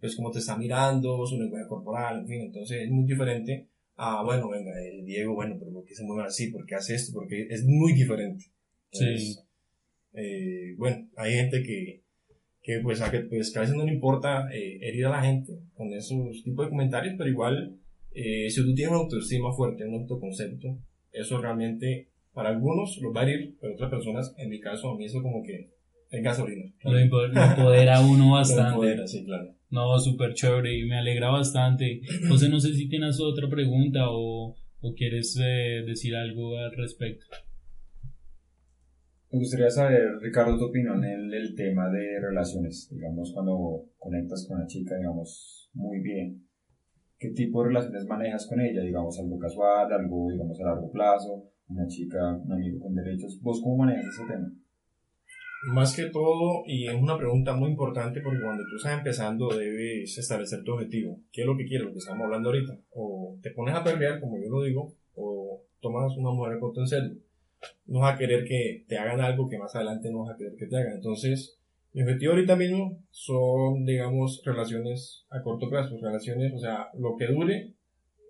pues como te está mirando, su lenguaje corporal, en fin. Entonces, es muy diferente a, bueno, venga, eh, Diego, bueno, pero ¿por qué se mueve así? ¿Por qué hace esto? Porque es muy diferente. sí. bueno, hay gente que que pues a, que, pues, a veces no le importa eh, herir a la gente con esos tipos de comentarios, pero igual, eh, si tú tienes una autoestima fuerte, un autoconcepto, eso realmente para algunos los va a herir, pero otras personas, en mi caso, a mí eso como que es gasolina. Lo, empodera uno bastante. sí, claro. No, súper chévere y me alegra bastante. José, no sé si tienes otra pregunta o, o quieres eh, decir algo al respecto. Me gustaría saber, Ricardo, tu opinión en el tema de relaciones. Digamos, cuando conectas con una chica, digamos, muy bien, ¿qué tipo de relaciones manejas con ella? Digamos, algo casual, algo, digamos, a largo plazo, una chica, un amigo con derechos. ¿Vos cómo manejas ese tema? Más que todo, y es una pregunta muy importante porque cuando tú estás empezando debes establecer tu objetivo. ¿Qué es lo que quieres? Lo que estamos hablando ahorita. O te pones a pelear, como yo lo digo, o tomas una mujer con tu en no vas a querer que te hagan algo que más adelante no vas a querer que te hagan. Entonces, mi objetivo ahorita mismo son, digamos, relaciones a corto plazo, relaciones, o sea, lo que dure,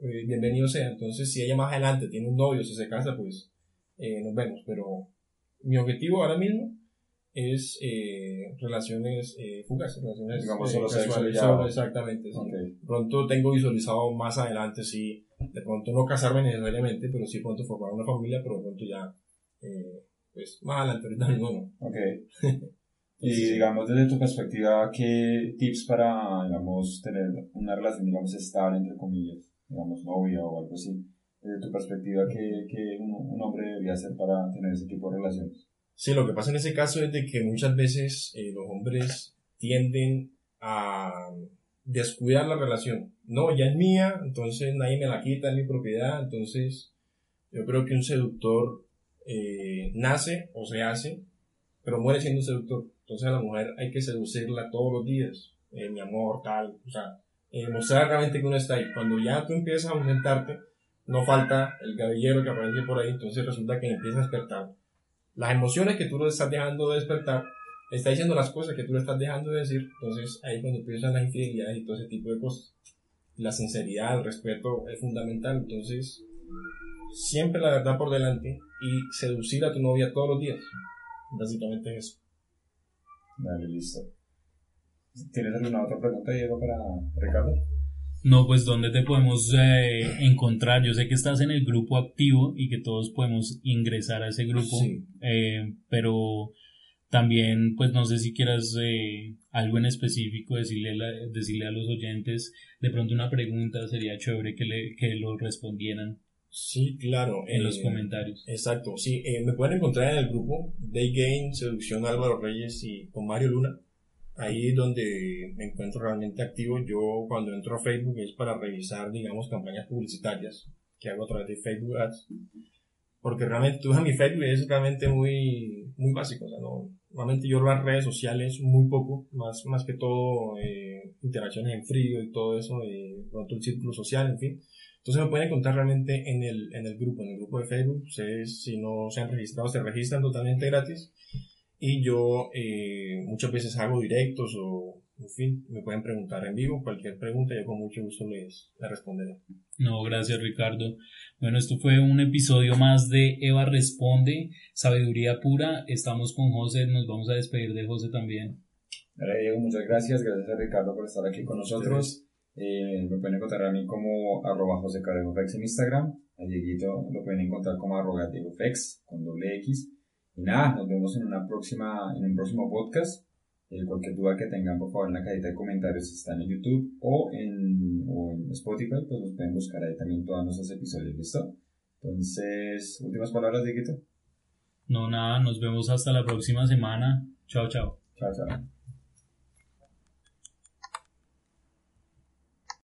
eh, bienvenido sea. Entonces, si ella más adelante tiene un novio, si se casa, pues eh, nos vemos. Pero mi objetivo ahora mismo es eh, relaciones fugaces, relaciones digamos solo sexuales, exactamente. Pronto tengo visualizado más adelante, sí, de pronto no casarme necesariamente, pero sí pronto formar una familia, pero de pronto ya eh, pues más adelante, ahorita mismo no. Ok. y digamos, desde tu perspectiva, ¿qué tips para, digamos, tener una relación, digamos, estable, entre comillas, digamos, novia o algo así? Desde tu perspectiva, ¿qué, qué un, hombre debería hacer para tener ese tipo de relaciones? Sí, lo que pasa en ese caso es de que muchas veces eh, los hombres tienden a descuidar la relación. No, ya es mía, entonces nadie me la quita, es mi propiedad, entonces yo creo que un seductor eh, nace o se hace, pero muere siendo seductor. Entonces a la mujer hay que seducirla todos los días, eh, mi amor, tal, o sea, eh, mostrar realmente que uno está ahí. Cuando ya tú empiezas a ausentarte, no falta el caballero que aparece por ahí, entonces resulta que empieza a despertar. Las emociones que tú le estás dejando de despertar, está diciendo las cosas que tú le estás dejando de decir, entonces ahí cuando empiezan las infidelidades y todo ese tipo de cosas. La sinceridad, el respeto es fundamental, entonces siempre la verdad por delante y seducir a tu novia todos los días. Básicamente es eso. Dale, listo. ¿Tienes alguna otra pregunta, Diego, para Ricardo? No, pues ¿dónde te podemos eh, encontrar? Yo sé que estás en el grupo activo y que todos podemos ingresar a ese grupo, eh, pero también, pues no sé si quieras eh, algo en específico decirle, decirle a los oyentes, de pronto una pregunta, sería chévere que, le, que lo respondieran. Sí, claro. En los comentarios. Exacto, sí. me pueden encontrar en el grupo Day Game, Seducción Álvaro Reyes y con Mario Luna ahí es donde me encuentro realmente activo. Yo cuando entro a Facebook es para revisar, digamos, campañas publicitarias que hago a través de Facebook Ads. Porque realmente tú mi Facebook es realmente muy, muy básico. O sea, no, realmente yo las redes sociales muy poco, más, más que todo eh, interacciones en frío y todo eso, y pronto el círculo social, en fin. Entonces me pueden encontrar realmente en el, en el grupo, en el grupo de Facebook. Ustedes, si no se han registrado, se registran totalmente gratis y yo eh, muchas veces hago directos o, en fin, me pueden preguntar en vivo cualquier pregunta, yo con mucho gusto les, responderé. No, gracias Ricardo. Bueno, esto fue un episodio más de Eva Responde, Sabiduría Pura. Estamos con José, nos vamos a despedir de José también. Diego, muchas gracias. Gracias a Ricardo por estar aquí con nosotros. Eh, me pueden encontrar a mí como arroba José en Instagram. A Dieguito lo pueden encontrar como arroba Diego con doble X. Y nada, nos vemos en una próxima, en un próximo podcast. Eh, cualquier duda que tengan, por favor, en la cajita de comentarios está en YouTube o en, o en Spotify, pues nos pueden buscar ahí también todos nuestros episodios, ¿listo? Entonces, últimas palabras, Dieguito. No, nada, nos vemos hasta la próxima semana. Chao, chao. Chao, chao.